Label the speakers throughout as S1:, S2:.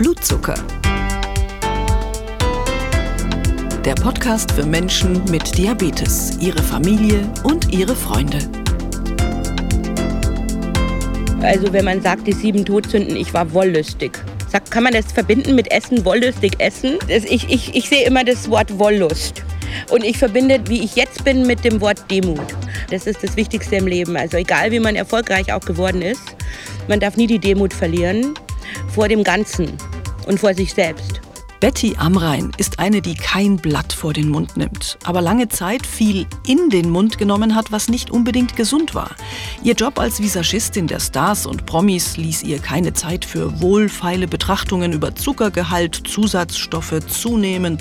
S1: Blutzucker. Der Podcast für Menschen mit Diabetes, ihre Familie und ihre Freunde.
S2: Also wenn man sagt, die sieben Todsünden, ich war wollüstig. Sagt, kann man das verbinden mit Essen, wollüstig essen? Ich, ich, ich sehe immer das Wort Wollust. Und ich verbinde, wie ich jetzt bin, mit dem Wort Demut. Das ist das Wichtigste im Leben. Also egal, wie man erfolgreich auch geworden ist, man darf nie die Demut verlieren vor dem Ganzen und vor sich selbst.
S1: Betty Amrein ist eine, die kein Blatt vor den Mund nimmt, aber lange Zeit viel in den Mund genommen hat, was nicht unbedingt gesund war. Ihr Job als Visagistin der Stars und Promis ließ ihr keine Zeit für wohlfeile Betrachtungen über Zuckergehalt, Zusatzstoffe, zunehmen.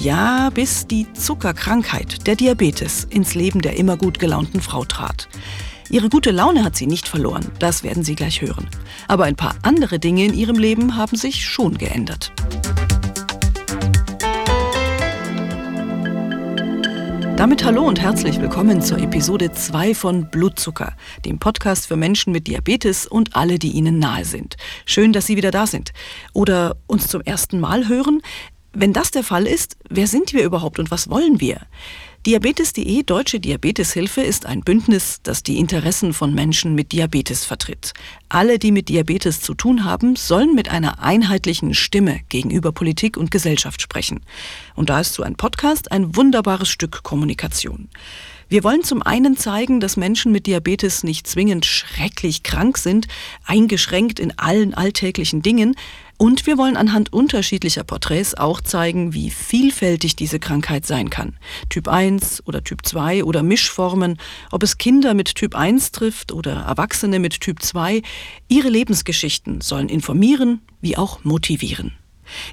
S1: Ja, bis die Zuckerkrankheit, der Diabetes, ins Leben der immer gut gelaunten Frau trat. Ihre gute Laune hat sie nicht verloren, das werden Sie gleich hören. Aber ein paar andere Dinge in ihrem Leben haben sich schon geändert. Damit hallo und herzlich willkommen zur Episode 2 von Blutzucker, dem Podcast für Menschen mit Diabetes und alle, die ihnen nahe sind. Schön, dass Sie wieder da sind. Oder uns zum ersten Mal hören. Wenn das der Fall ist, wer sind wir überhaupt und was wollen wir? Diabetes.de Deutsche Diabeteshilfe ist ein Bündnis, das die Interessen von Menschen mit Diabetes vertritt. Alle, die mit Diabetes zu tun haben, sollen mit einer einheitlichen Stimme gegenüber Politik und Gesellschaft sprechen. Und da ist so ein Podcast ein wunderbares Stück Kommunikation. Wir wollen zum einen zeigen, dass Menschen mit Diabetes nicht zwingend schrecklich krank sind, eingeschränkt in allen alltäglichen Dingen, und wir wollen anhand unterschiedlicher Porträts auch zeigen, wie vielfältig diese Krankheit sein kann. Typ 1 oder Typ 2 oder Mischformen, ob es Kinder mit Typ 1 trifft oder Erwachsene mit Typ 2. Ihre Lebensgeschichten sollen informieren wie auch motivieren.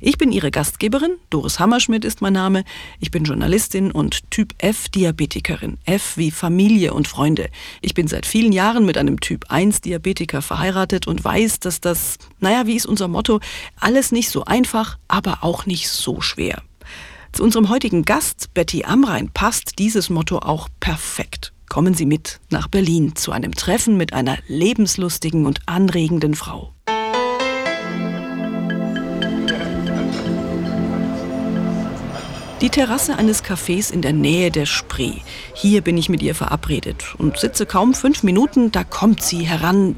S1: Ich bin Ihre Gastgeberin, Doris Hammerschmidt ist mein Name. Ich bin Journalistin und Typ F Diabetikerin. F wie Familie und Freunde. Ich bin seit vielen Jahren mit einem Typ 1 Diabetiker verheiratet und weiß, dass das, naja, wie ist unser Motto, alles nicht so einfach, aber auch nicht so schwer. Zu unserem heutigen Gast, Betty Amrein, passt dieses Motto auch perfekt. Kommen Sie mit nach Berlin zu einem Treffen mit einer lebenslustigen und anregenden Frau. Die Terrasse eines Cafés in der Nähe der Spree. Hier bin ich mit ihr verabredet und sitze kaum fünf Minuten, da kommt sie heran,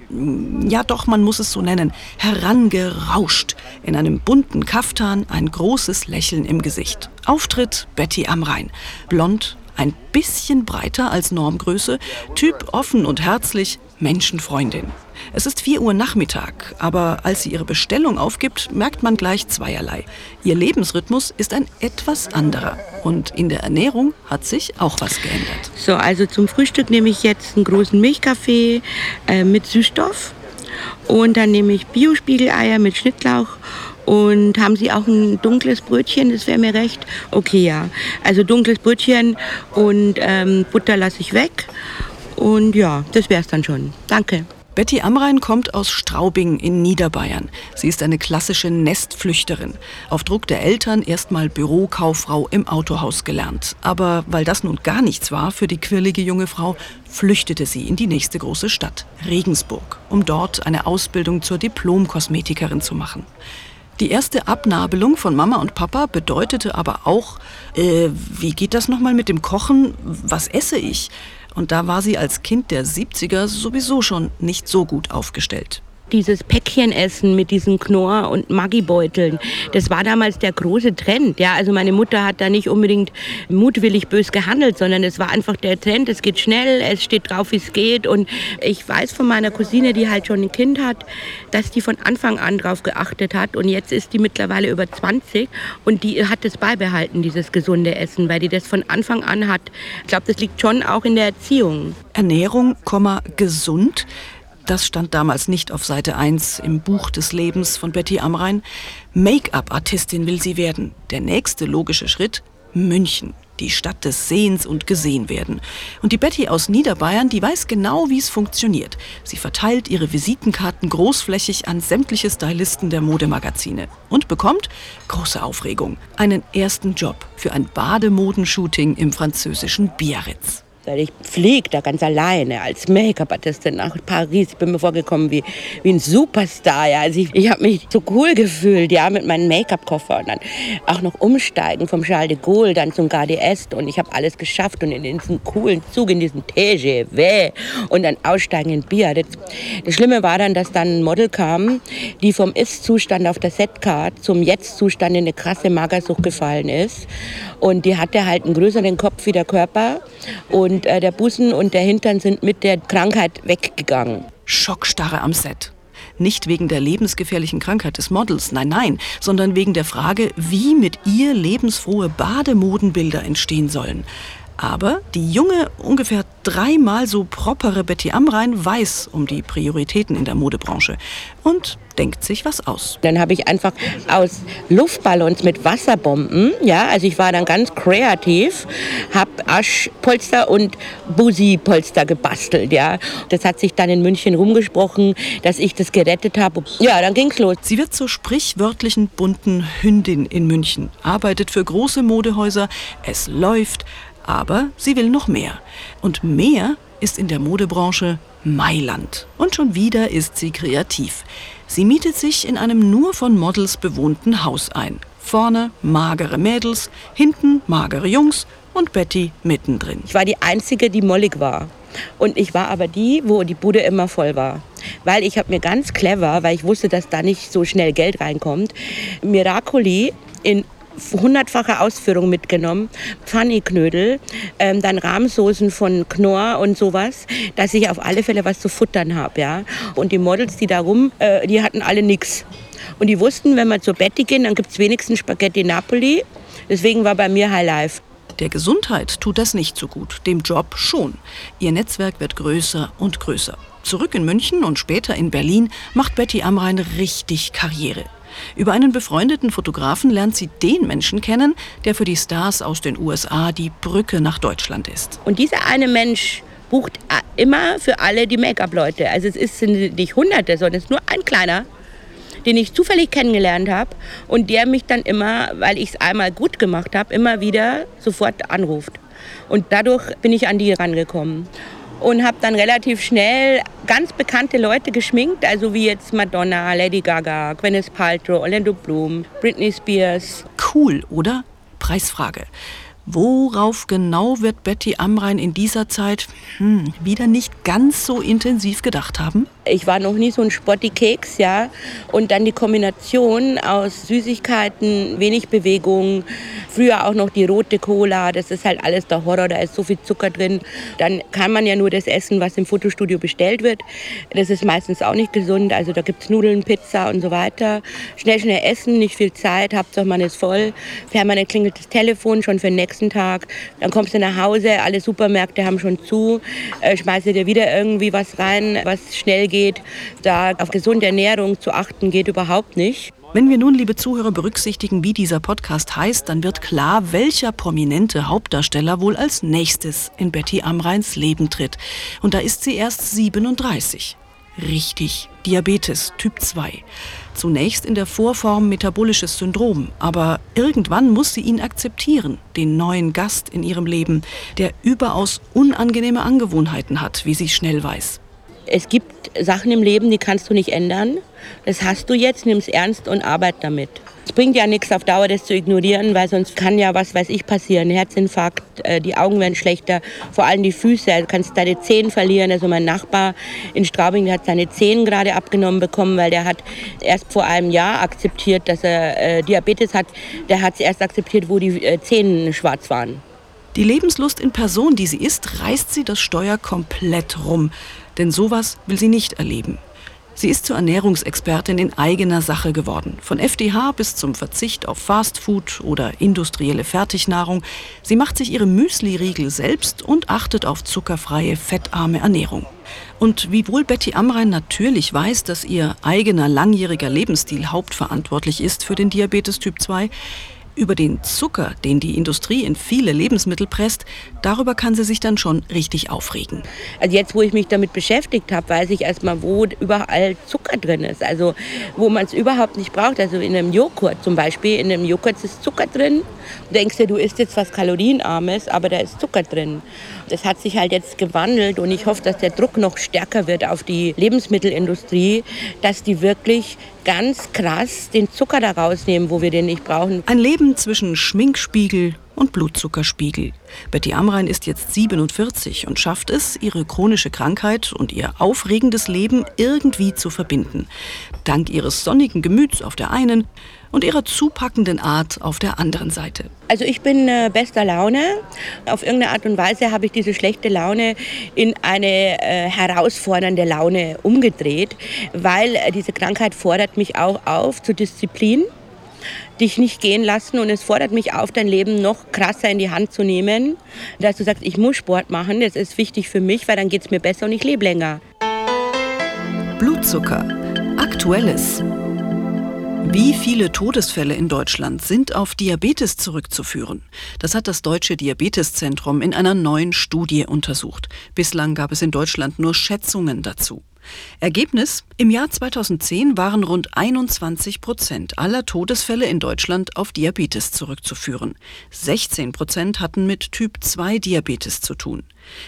S1: ja doch, man muss es so nennen, herangerauscht, in einem bunten Kaftan, ein großes Lächeln im Gesicht. Auftritt Betty am Rhein, blond, ein bisschen breiter als Normgröße, Typ offen und herzlich, Menschenfreundin. Es ist 4 Uhr Nachmittag, aber als sie ihre Bestellung aufgibt, merkt man gleich zweierlei. Ihr Lebensrhythmus ist ein etwas anderer und in der Ernährung hat sich auch was geändert.
S2: So, also zum Frühstück nehme ich jetzt einen großen Milchkaffee äh, mit Süßstoff und dann nehme ich Biospiegeleier mit Schnittlauch und haben Sie auch ein dunkles Brötchen? Das wäre mir recht. Okay, ja. Also dunkles Brötchen und ähm, Butter lasse ich weg. Und ja, das wäre es dann schon. Danke.
S1: Betty Amrein kommt aus Straubing in Niederbayern. Sie ist eine klassische Nestflüchterin. Auf Druck der Eltern erstmal Bürokauffrau im Autohaus gelernt. Aber weil das nun gar nichts war für die quirlige junge Frau, flüchtete sie in die nächste große Stadt, Regensburg, um dort eine Ausbildung zur Diplom-Kosmetikerin zu machen. Die erste Abnabelung von Mama und Papa bedeutete aber auch, äh, wie geht das nochmal mit dem Kochen? Was esse ich? Und da war sie als Kind der 70er sowieso schon nicht so gut aufgestellt
S2: dieses Päckchenessen mit diesen Knorr- und Maggi-Beuteln, das war damals der große Trend. Ja, also meine Mutter hat da nicht unbedingt mutwillig bös gehandelt, sondern es war einfach der Trend. Es geht schnell, es steht drauf, wie es geht. Und ich weiß von meiner Cousine, die halt schon ein Kind hat, dass die von Anfang an drauf geachtet hat. Und jetzt ist die mittlerweile über 20 und die hat es beibehalten, dieses gesunde Essen, weil die das von Anfang an hat. Ich glaube, das liegt schon auch in der Erziehung.
S1: Ernährung, gesund. Das stand damals nicht auf Seite 1 im Buch des Lebens von Betty Amrein. Make-up-Artistin will sie werden. Der nächste logische Schritt, München. Die Stadt des Sehens und Gesehenwerden. Und die Betty aus Niederbayern, die weiß genau, wie es funktioniert. Sie verteilt ihre Visitenkarten großflächig an sämtliche Stylisten der Modemagazine und bekommt, große Aufregung, einen ersten Job für ein Bademodenshooting im französischen Biarritz.
S2: Weil ich fliege da ganz alleine als Make-up-Artistin nach Paris. Ich bin mir vorgekommen wie, wie ein Superstar. Ja. Also ich, ich habe mich so cool gefühlt, ja, mit meinem Make-up-Koffer. Und dann auch noch umsteigen vom Charles de Gaulle dann zum Garde Est. Und ich habe alles geschafft und in diesem coolen Zug, in diesem TGV und dann aussteigen in Bier. Das, Schlimme war dann, dass dann ein Model kam, die vom Ist-Zustand auf der Setcard zum Jetzt-Zustand in eine krasse Magersucht gefallen ist. Und die hatte halt einen größeren Kopf wie der Körper. Und äh, der Busen und der Hintern sind mit der Krankheit weggegangen.
S1: Schockstarre am Set. Nicht wegen der lebensgefährlichen Krankheit des Models, nein, nein, sondern wegen der Frage, wie mit ihr lebensfrohe Bademodenbilder entstehen sollen. Aber die junge, ungefähr dreimal so propere Betty Amrein weiß um die Prioritäten in der Modebranche und denkt sich was aus.
S2: Dann habe ich einfach aus Luftballons mit Wasserbomben, ja, also ich war dann ganz kreativ, habe Aschpolster und Busi-Polster gebastelt, ja. Das hat sich dann in München rumgesprochen, dass ich das gerettet habe. Ja, dann ging's los.
S1: Sie wird zur sprichwörtlichen bunten Hündin in München, arbeitet für große Modehäuser, es läuft, aber sie will noch mehr. Und mehr ist in der Modebranche Mailand. Und schon wieder ist sie kreativ. Sie mietet sich in einem nur von Models bewohnten Haus ein. Vorne magere Mädels, hinten magere Jungs und Betty mittendrin.
S2: Ich war die Einzige, die mollig war. Und ich war aber die, wo die Bude immer voll war. Weil ich habe mir ganz clever, weil ich wusste, dass da nicht so schnell Geld reinkommt, Miracoli in hundertfache Ausführung mitgenommen, Pfanneknödel, ähm, dann Rahmsoßen von Knorr und sowas, dass ich auf alle Fälle was zu futtern habe. Ja? Und die Models, die da rum, äh, die hatten alle nichts. Und die wussten, wenn wir zur Betty gehen, dann gibt es wenigstens Spaghetti Napoli. Deswegen war bei mir High Life.
S1: Der Gesundheit tut das nicht so gut, dem Job schon. Ihr Netzwerk wird größer und größer. Zurück in München und später in Berlin macht Betty Amrein richtig Karriere. Über einen befreundeten Fotografen lernt sie den Menschen kennen, der für die Stars aus den USA die Brücke nach Deutschland ist.
S2: Und dieser eine Mensch bucht immer für alle die Make-up-Leute. Also es sind nicht Hunderte, sondern es ist nur ein kleiner, den ich zufällig kennengelernt habe und der mich dann immer, weil ich es einmal gut gemacht habe, immer wieder sofort anruft. Und dadurch bin ich an die rangekommen und habe dann relativ schnell ganz bekannte Leute geschminkt, also wie jetzt Madonna, Lady Gaga, Gwyneth Paltrow, Orlando Bloom, Britney Spears.
S1: Cool, oder? Preisfrage. Worauf genau wird Betty Amrein in dieser Zeit hm, wieder nicht ganz so intensiv gedacht haben?
S2: Ich war noch nie so ein Spotti-Keks, ja. Und dann die Kombination aus Süßigkeiten, wenig Bewegung, früher auch noch die rote Cola, das ist halt alles der Horror, da ist so viel Zucker drin. Dann kann man ja nur das essen, was im Fotostudio bestellt wird. Das ist meistens auch nicht gesund, also da gibt es Nudeln, Pizza und so weiter. Schnell, schnell essen, nicht viel Zeit, Hauptsache man ist voll. Permanent klingelt das Telefon schon für den nächsten Tag. Dann kommst du nach Hause, alle Supermärkte haben schon zu, äh, schmeißt dir wieder irgendwie was rein, was schnell geht. Da auf gesunde Ernährung zu achten geht überhaupt nicht.
S1: Wenn wir nun, liebe Zuhörer, berücksichtigen, wie dieser Podcast heißt, dann wird klar, welcher prominente Hauptdarsteller wohl als nächstes in Betty Amreins Leben tritt. Und da ist sie erst 37. Richtig, Diabetes Typ 2. Zunächst in der Vorform metabolisches Syndrom, aber irgendwann muss sie ihn akzeptieren, den neuen Gast in ihrem Leben, der überaus unangenehme Angewohnheiten hat, wie sie schnell weiß.
S2: Es gibt Sachen im Leben, die kannst du nicht ändern. Das hast du jetzt, nimm es ernst und arbeit damit. Es bringt ja nichts auf Dauer, das zu ignorieren, weil sonst kann ja was weiß ich passieren. Herzinfarkt, äh, die Augen werden schlechter, vor allem die Füße. Du kannst deine Zehen verlieren. Also mein Nachbar in Straubing hat seine Zehen gerade abgenommen bekommen, weil der hat erst vor einem Jahr akzeptiert, dass er äh, Diabetes hat. Der hat es erst akzeptiert, wo die äh, Zähne schwarz waren.
S1: Die Lebenslust in Person, die sie ist, reißt sie das Steuer komplett rum. Denn sowas will sie nicht erleben. Sie ist zur Ernährungsexpertin in eigener Sache geworden. Von FDH bis zum Verzicht auf Fastfood oder industrielle Fertignahrung. Sie macht sich ihre Müsli-Riegel selbst und achtet auf zuckerfreie, fettarme Ernährung. Und wiewohl Betty Amrein natürlich weiß, dass ihr eigener langjähriger Lebensstil hauptverantwortlich ist für den Diabetes Typ 2, Über den Zucker, den die Industrie in viele Lebensmittel presst, darüber kann sie sich dann schon richtig aufregen.
S2: Also jetzt, wo ich mich damit beschäftigt habe, weiß ich erstmal, wo überall Zucker drin ist. Also wo man es überhaupt nicht braucht. Also in einem Joghurt zum Beispiel, in einem Joghurt ist Zucker drin. Du denkst dir, du isst jetzt was Kalorienarmes, aber da ist Zucker drin. Das hat sich halt jetzt gewandelt und ich hoffe, dass der Druck noch stärker wird auf die Lebensmittelindustrie, dass die wirklich ganz krass den Zucker da rausnehmen, wo wir den nicht brauchen.
S1: Ein Leben zwischen Schminkspiegel und Blutzuckerspiegel. Betty Amrein ist jetzt 47 und schafft es, ihre chronische Krankheit und ihr aufregendes Leben irgendwie zu verbinden. Dank ihres sonnigen Gemüts auf der einen und ihrer zupackenden Art auf der anderen Seite.
S2: Also ich bin äh, bester Laune. Auf irgendeine Art und Weise habe ich diese schlechte Laune in eine äh, herausfordernde Laune umgedreht, weil äh, diese Krankheit fordert mich auch auf zur Disziplin dich nicht gehen lassen und es fordert mich auf, dein Leben noch krasser in die Hand zu nehmen, dass du sagst, ich muss Sport machen, das ist wichtig für mich, weil dann geht es mir besser und ich lebe länger.
S1: Blutzucker. Aktuelles. Wie viele Todesfälle in Deutschland sind auf Diabetes zurückzuführen? Das hat das Deutsche Diabeteszentrum in einer neuen Studie untersucht. Bislang gab es in Deutschland nur Schätzungen dazu. Ergebnis? Im Jahr 2010 waren rund 21 Prozent aller Todesfälle in Deutschland auf Diabetes zurückzuführen. 16 Prozent hatten mit Typ 2 Diabetes zu tun.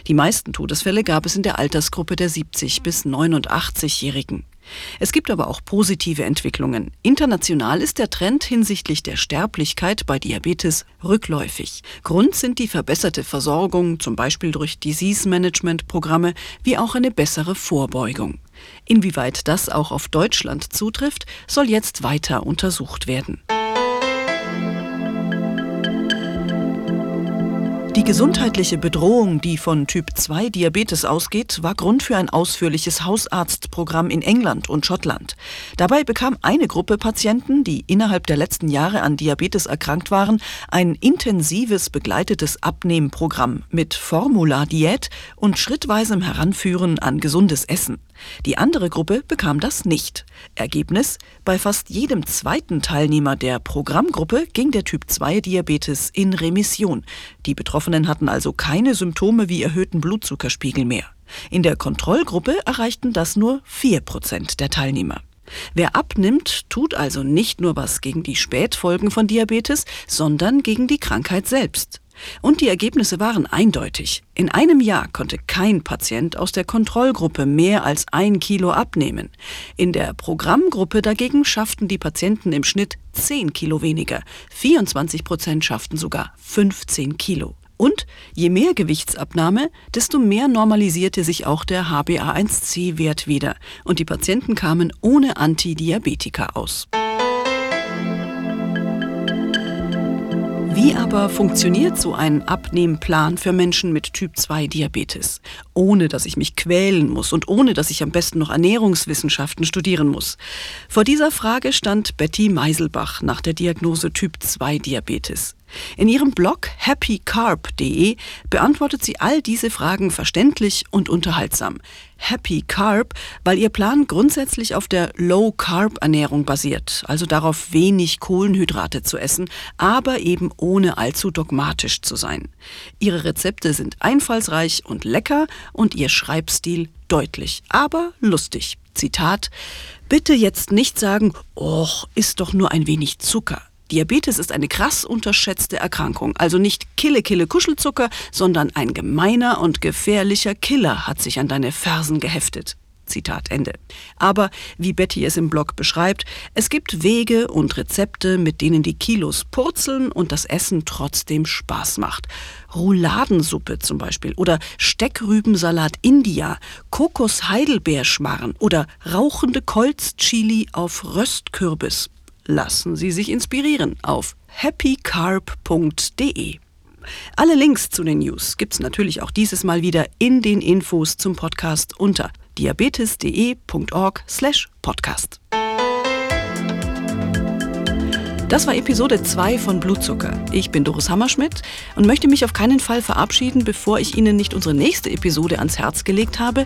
S1: Die meisten Todesfälle gab es in der Altersgruppe der 70 bis 89-Jährigen. Es gibt aber auch positive Entwicklungen. International ist der Trend hinsichtlich der Sterblichkeit bei Diabetes rückläufig. Grund sind die verbesserte Versorgung, zum Beispiel durch Disease-Management-Programme, wie auch eine bessere Vorbeugung. Inwieweit das auch auf Deutschland zutrifft, soll jetzt weiter untersucht werden. Die gesundheitliche Bedrohung, die von Typ 2 Diabetes ausgeht, war Grund für ein ausführliches Hausarztprogramm in England und Schottland. Dabei bekam eine Gruppe Patienten, die innerhalb der letzten Jahre an Diabetes erkrankt waren, ein intensives begleitetes Abnehmprogramm mit Formula-Diät und schrittweisem Heranführen an gesundes Essen. Die andere Gruppe bekam das nicht. Ergebnis: Bei fast jedem zweiten Teilnehmer der Programmgruppe ging der Typ 2 Diabetes in Remission. Die Betroffenen hatten also keine Symptome wie erhöhten Blutzuckerspiegel mehr. In der Kontrollgruppe erreichten das nur 4 Prozent der Teilnehmer. Wer abnimmt, tut also nicht nur was gegen die Spätfolgen von Diabetes, sondern gegen die Krankheit selbst. Und die Ergebnisse waren eindeutig. In einem Jahr konnte kein Patient aus der Kontrollgruppe mehr als ein Kilo abnehmen. In der Programmgruppe dagegen schafften die Patienten im Schnitt 10 Kilo weniger. 24 Prozent schafften sogar 15 Kilo. Und je mehr Gewichtsabnahme, desto mehr normalisierte sich auch der HbA1c-Wert wieder. Und die Patienten kamen ohne Antidiabetika aus. Wie aber funktioniert so ein Abnehmplan für Menschen mit Typ 2 Diabetes? Ohne dass ich mich quälen muss und ohne dass ich am besten noch Ernährungswissenschaften studieren muss. Vor dieser Frage stand Betty Meiselbach nach der Diagnose Typ 2 Diabetes. In ihrem Blog happycarb.de beantwortet sie all diese Fragen verständlich und unterhaltsam. Happy Carb, weil ihr Plan grundsätzlich auf der Low-Carb-Ernährung basiert, also darauf wenig Kohlenhydrate zu essen, aber eben ohne allzu dogmatisch zu sein. Ihre Rezepte sind einfallsreich und lecker und ihr Schreibstil deutlich, aber lustig. Zitat Bitte jetzt nicht sagen, och, ist doch nur ein wenig Zucker. Diabetes ist eine krass unterschätzte Erkrankung. Also nicht Kille, Kille, Kuschelzucker, sondern ein gemeiner und gefährlicher Killer hat sich an deine Fersen geheftet. Zitat Ende. Aber wie Betty es im Blog beschreibt, es gibt Wege und Rezepte, mit denen die Kilos purzeln und das Essen trotzdem Spaß macht. Rouladensuppe zum Beispiel oder Steckrübensalat India, Kokos-Heidelbeerschmarren oder rauchende Kolzchili auf Röstkürbis lassen Sie sich inspirieren auf happycarb.de. Alle Links zu den News gibt's natürlich auch dieses Mal wieder in den Infos zum Podcast unter diabetes.de.org/podcast. Das war Episode 2 von Blutzucker. Ich bin Doris Hammerschmidt und möchte mich auf keinen Fall verabschieden, bevor ich Ihnen nicht unsere nächste Episode ans Herz gelegt habe.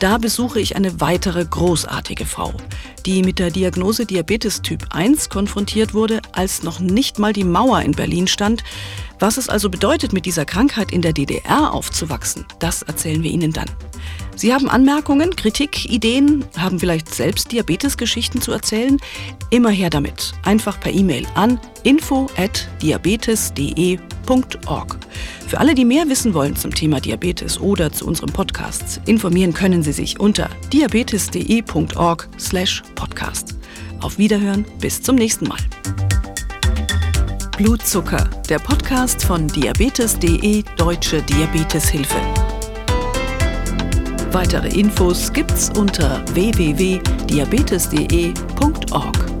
S1: Da besuche ich eine weitere großartige Frau, die mit der Diagnose Diabetes Typ 1 konfrontiert wurde, als noch nicht mal die Mauer in Berlin stand. Was es also bedeutet, mit dieser Krankheit in der DDR aufzuwachsen, das erzählen wir Ihnen dann. Sie haben Anmerkungen, Kritik, Ideen, haben vielleicht selbst Diabetesgeschichten zu erzählen? Immer her damit. Einfach per E-Mail an info@diabetes.de.org. Für alle, die mehr wissen wollen zum Thema Diabetes oder zu unserem Podcast, informieren können Sie sich unter diabetes.de.org/podcast. Auf Wiederhören, bis zum nächsten Mal. Blutzucker, der Podcast von diabetes.de Deutsche Diabeteshilfe. Weitere Infos gibt's unter www.diabetes.de.org.